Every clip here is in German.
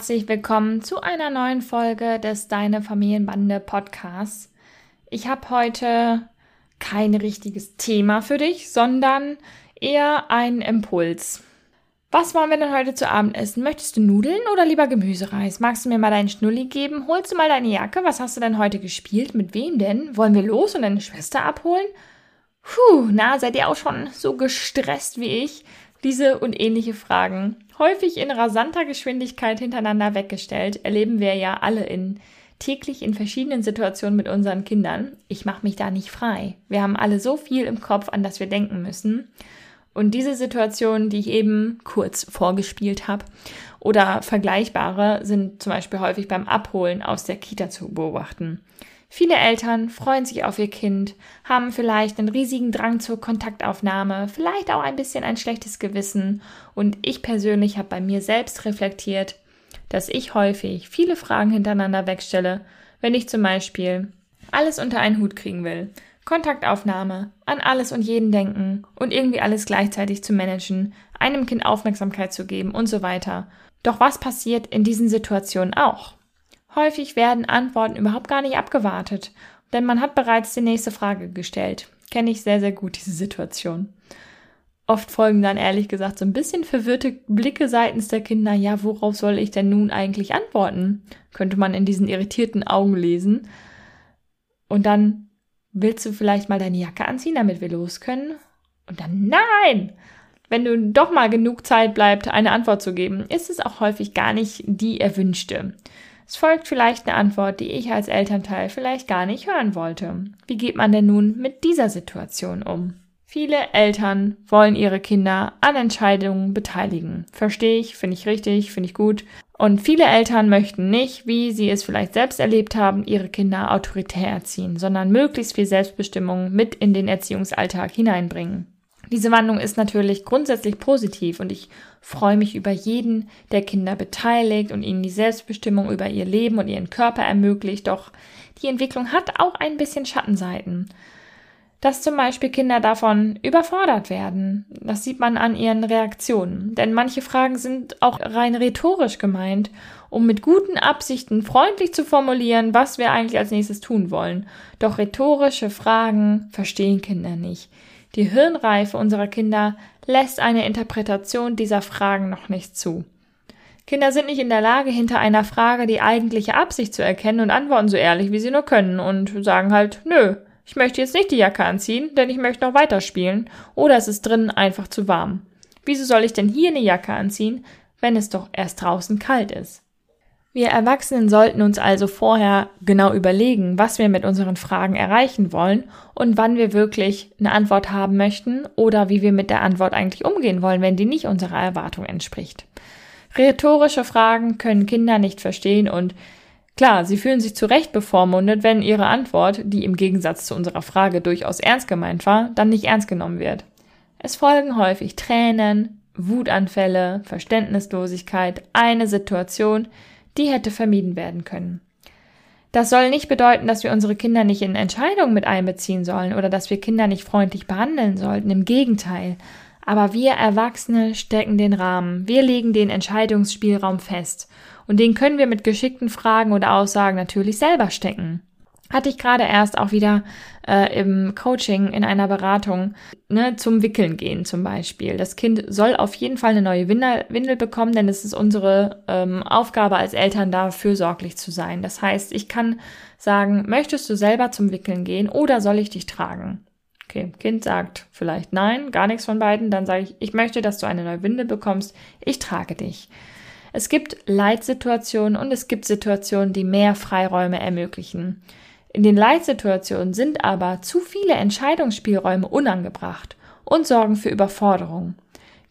Herzlich willkommen zu einer neuen Folge des Deine Familienbande Podcasts. Ich habe heute kein richtiges Thema für dich, sondern eher einen Impuls. Was wollen wir denn heute zu Abend essen? Möchtest du Nudeln oder lieber Gemüsereis? Magst du mir mal deinen Schnulli geben? Holst du mal deine Jacke? Was hast du denn heute gespielt? Mit wem denn? Wollen wir los und deine Schwester abholen? Puh, na, seid ihr auch schon so gestresst wie ich? Diese und ähnliche Fragen, häufig in rasanter Geschwindigkeit hintereinander weggestellt, erleben wir ja alle in täglich in verschiedenen Situationen mit unseren Kindern. Ich mache mich da nicht frei. Wir haben alle so viel im Kopf, an das wir denken müssen. Und diese Situationen, die ich eben kurz vorgespielt habe, oder vergleichbare, sind zum Beispiel häufig beim Abholen aus der Kita zu beobachten. Viele Eltern freuen sich auf ihr Kind, haben vielleicht einen riesigen Drang zur Kontaktaufnahme, vielleicht auch ein bisschen ein schlechtes Gewissen und ich persönlich habe bei mir selbst reflektiert, dass ich häufig viele Fragen hintereinander wegstelle, wenn ich zum Beispiel alles unter einen Hut kriegen will, Kontaktaufnahme, an alles und jeden denken und irgendwie alles gleichzeitig zu managen, einem Kind Aufmerksamkeit zu geben und so weiter. Doch was passiert in diesen Situationen auch? Häufig werden Antworten überhaupt gar nicht abgewartet, denn man hat bereits die nächste Frage gestellt. Kenne ich sehr, sehr gut diese Situation. Oft folgen dann ehrlich gesagt so ein bisschen verwirrte Blicke seitens der Kinder. Ja, worauf soll ich denn nun eigentlich antworten? Könnte man in diesen irritierten Augen lesen. Und dann willst du vielleicht mal deine Jacke anziehen, damit wir los können? Und dann nein! Wenn du doch mal genug Zeit bleibt, eine Antwort zu geben, ist es auch häufig gar nicht die erwünschte. Es folgt vielleicht eine Antwort, die ich als Elternteil vielleicht gar nicht hören wollte. Wie geht man denn nun mit dieser Situation um? Viele Eltern wollen ihre Kinder an Entscheidungen beteiligen. Verstehe ich, finde ich richtig, finde ich gut. Und viele Eltern möchten nicht, wie sie es vielleicht selbst erlebt haben, ihre Kinder autoritär erziehen, sondern möglichst viel Selbstbestimmung mit in den Erziehungsalltag hineinbringen. Diese Wandlung ist natürlich grundsätzlich positiv und ich freue mich über jeden, der Kinder beteiligt und ihnen die Selbstbestimmung über ihr Leben und ihren Körper ermöglicht. Doch die Entwicklung hat auch ein bisschen Schattenseiten. Dass zum Beispiel Kinder davon überfordert werden. Das sieht man an ihren Reaktionen. Denn manche Fragen sind auch rein rhetorisch gemeint, um mit guten Absichten freundlich zu formulieren, was wir eigentlich als nächstes tun wollen. Doch rhetorische Fragen verstehen Kinder nicht. Die Hirnreife unserer Kinder lässt eine Interpretation dieser Fragen noch nicht zu. Kinder sind nicht in der Lage, hinter einer Frage die eigentliche Absicht zu erkennen und antworten so ehrlich, wie sie nur können und sagen halt, nö, ich möchte jetzt nicht die Jacke anziehen, denn ich möchte noch weiterspielen oder es ist drinnen einfach zu warm. Wieso soll ich denn hier eine Jacke anziehen, wenn es doch erst draußen kalt ist? Wir Erwachsenen sollten uns also vorher genau überlegen, was wir mit unseren Fragen erreichen wollen und wann wir wirklich eine Antwort haben möchten oder wie wir mit der Antwort eigentlich umgehen wollen, wenn die nicht unserer Erwartung entspricht. Rhetorische Fragen können Kinder nicht verstehen und klar, sie fühlen sich zu Recht bevormundet, wenn ihre Antwort, die im Gegensatz zu unserer Frage durchaus ernst gemeint war, dann nicht ernst genommen wird. Es folgen häufig Tränen, Wutanfälle, Verständnislosigkeit, eine Situation, die hätte vermieden werden können. Das soll nicht bedeuten, dass wir unsere Kinder nicht in Entscheidungen mit einbeziehen sollen oder dass wir Kinder nicht freundlich behandeln sollten. Im Gegenteil. Aber wir Erwachsene stecken den Rahmen. Wir legen den Entscheidungsspielraum fest. Und den können wir mit geschickten Fragen oder Aussagen natürlich selber stecken hatte ich gerade erst auch wieder äh, im Coaching in einer Beratung ne, zum Wickeln gehen zum Beispiel. Das Kind soll auf jeden Fall eine neue Windel, Windel bekommen, denn es ist unsere ähm, Aufgabe als Eltern da fürsorglich zu sein. Das heißt, ich kann sagen, möchtest du selber zum Wickeln gehen oder soll ich dich tragen? Okay, Kind sagt vielleicht nein, gar nichts von beiden, dann sage ich, ich möchte, dass du eine neue Windel bekommst, ich trage dich. Es gibt Leitsituationen und es gibt Situationen, die mehr Freiräume ermöglichen. In den Leitsituationen sind aber zu viele Entscheidungsspielräume unangebracht und sorgen für Überforderung.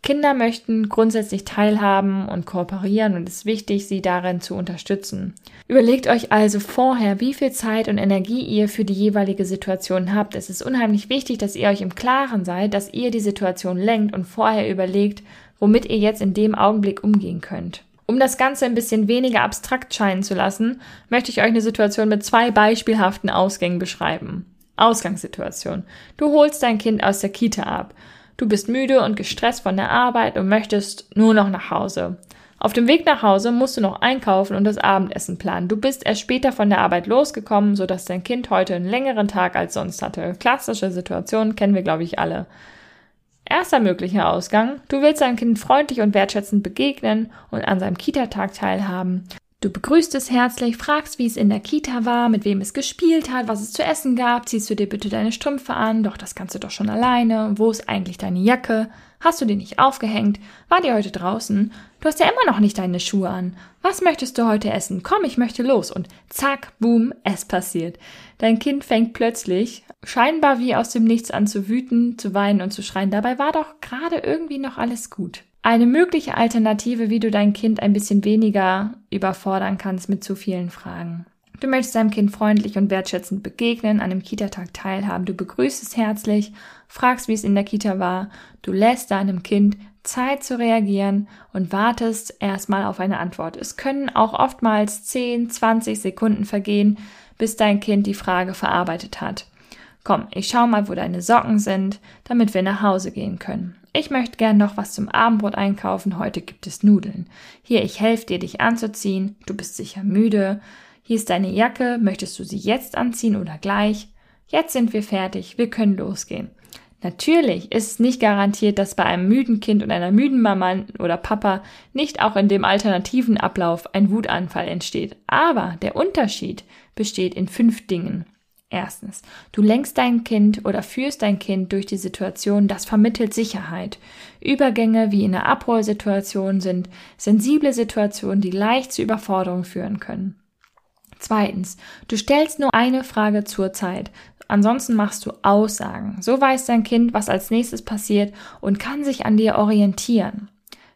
Kinder möchten grundsätzlich teilhaben und kooperieren und es ist wichtig, sie darin zu unterstützen. Überlegt euch also vorher, wie viel Zeit und Energie ihr für die jeweilige Situation habt. Es ist unheimlich wichtig, dass ihr euch im Klaren seid, dass ihr die Situation lenkt und vorher überlegt, womit ihr jetzt in dem Augenblick umgehen könnt. Um das Ganze ein bisschen weniger abstrakt scheinen zu lassen, möchte ich euch eine Situation mit zwei beispielhaften Ausgängen beschreiben. Ausgangssituation. Du holst dein Kind aus der Kita ab. Du bist müde und gestresst von der Arbeit und möchtest nur noch nach Hause. Auf dem Weg nach Hause musst du noch einkaufen und das Abendessen planen. Du bist erst später von der Arbeit losgekommen, sodass dein Kind heute einen längeren Tag als sonst hatte. Klassische Situation kennen wir, glaube ich, alle. Erster möglicher Ausgang. Du willst deinem Kind freundlich und wertschätzend begegnen und an seinem Kita-Tag teilhaben. Du begrüßt es herzlich, fragst, wie es in der Kita war, mit wem es gespielt hat, was es zu essen gab, ziehst du dir bitte deine Strümpfe an, doch das kannst du doch schon alleine, wo ist eigentlich deine Jacke, hast du die nicht aufgehängt, war die heute draußen, du hast ja immer noch nicht deine Schuhe an, was möchtest du heute essen, komm, ich möchte los. Und zack, boom, es passiert. Dein Kind fängt plötzlich, scheinbar wie aus dem Nichts an zu wüten, zu weinen und zu schreien, dabei war doch gerade irgendwie noch alles gut. Eine mögliche Alternative, wie du dein Kind ein bisschen weniger überfordern kannst mit zu vielen Fragen. Du möchtest deinem Kind freundlich und wertschätzend begegnen, an dem Kita-Tag teilhaben, du begrüßt es herzlich, fragst, wie es in der Kita war, du lässt deinem Kind Zeit zu reagieren und wartest erstmal auf eine Antwort. Es können auch oftmals 10, 20 Sekunden vergehen, bis dein Kind die Frage verarbeitet hat. Komm, ich schau mal, wo deine Socken sind, damit wir nach Hause gehen können. Ich möchte gern noch was zum Abendbrot einkaufen. Heute gibt es Nudeln. Hier, ich helfe dir, dich anzuziehen. Du bist sicher müde. Hier ist deine Jacke. Möchtest du sie jetzt anziehen oder gleich? Jetzt sind wir fertig. Wir können losgehen. Natürlich ist es nicht garantiert, dass bei einem müden Kind und einer müden Mama oder Papa nicht auch in dem alternativen Ablauf ein Wutanfall entsteht. Aber der Unterschied besteht in fünf Dingen. Erstens, du lenkst dein Kind oder führst dein Kind durch die Situation, das vermittelt Sicherheit. Übergänge wie in einer Abholsituation sind sensible Situationen, die leicht zu Überforderung führen können. Zweitens, du stellst nur eine Frage zur Zeit. Ansonsten machst du Aussagen. So weiß dein Kind, was als nächstes passiert und kann sich an dir orientieren.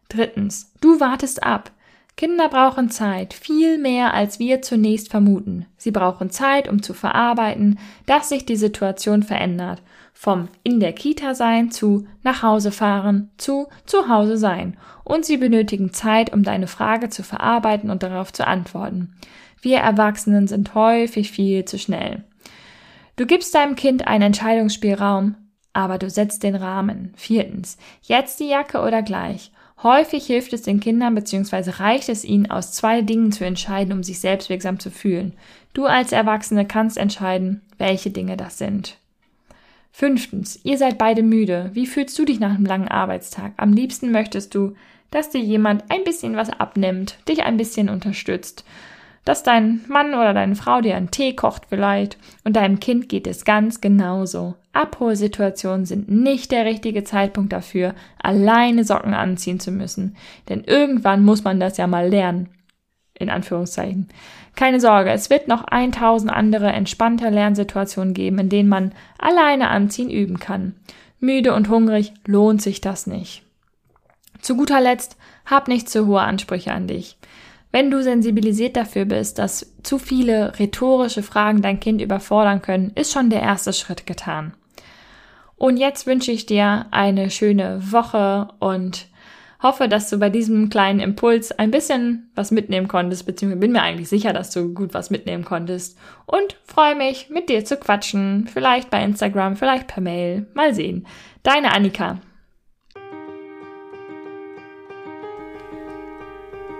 Drittens, du wartest ab. Kinder brauchen Zeit, viel mehr als wir zunächst vermuten. Sie brauchen Zeit, um zu verarbeiten, dass sich die Situation verändert. Vom in der Kita sein zu nach Hause fahren zu zu Hause sein. Und sie benötigen Zeit, um deine Frage zu verarbeiten und darauf zu antworten. Wir Erwachsenen sind häufig viel zu schnell. Du gibst deinem Kind einen Entscheidungsspielraum, aber du setzt den Rahmen. Viertens. Jetzt die Jacke oder gleich. Häufig hilft es den Kindern bzw. reicht es ihnen, aus zwei Dingen zu entscheiden, um sich selbstwirksam zu fühlen. Du als Erwachsene kannst entscheiden, welche Dinge das sind. Fünftens, ihr seid beide müde. Wie fühlst du dich nach einem langen Arbeitstag? Am liebsten möchtest du, dass dir jemand ein bisschen was abnimmt, dich ein bisschen unterstützt dass dein Mann oder deine Frau dir einen Tee kocht vielleicht und deinem Kind geht es ganz genauso. Abholsituationen sind nicht der richtige Zeitpunkt dafür, alleine Socken anziehen zu müssen, denn irgendwann muss man das ja mal lernen. In Anführungszeichen. Keine Sorge, es wird noch 1000 andere entspannte Lernsituationen geben, in denen man alleine anziehen üben kann. Müde und hungrig lohnt sich das nicht. Zu guter Letzt, hab nicht zu hohe Ansprüche an dich. Wenn du sensibilisiert dafür bist, dass zu viele rhetorische Fragen dein Kind überfordern können, ist schon der erste Schritt getan. Und jetzt wünsche ich dir eine schöne Woche und hoffe, dass du bei diesem kleinen Impuls ein bisschen was mitnehmen konntest, beziehungsweise bin mir eigentlich sicher, dass du gut was mitnehmen konntest und freue mich, mit dir zu quatschen, vielleicht bei Instagram, vielleicht per Mail, mal sehen. Deine Annika.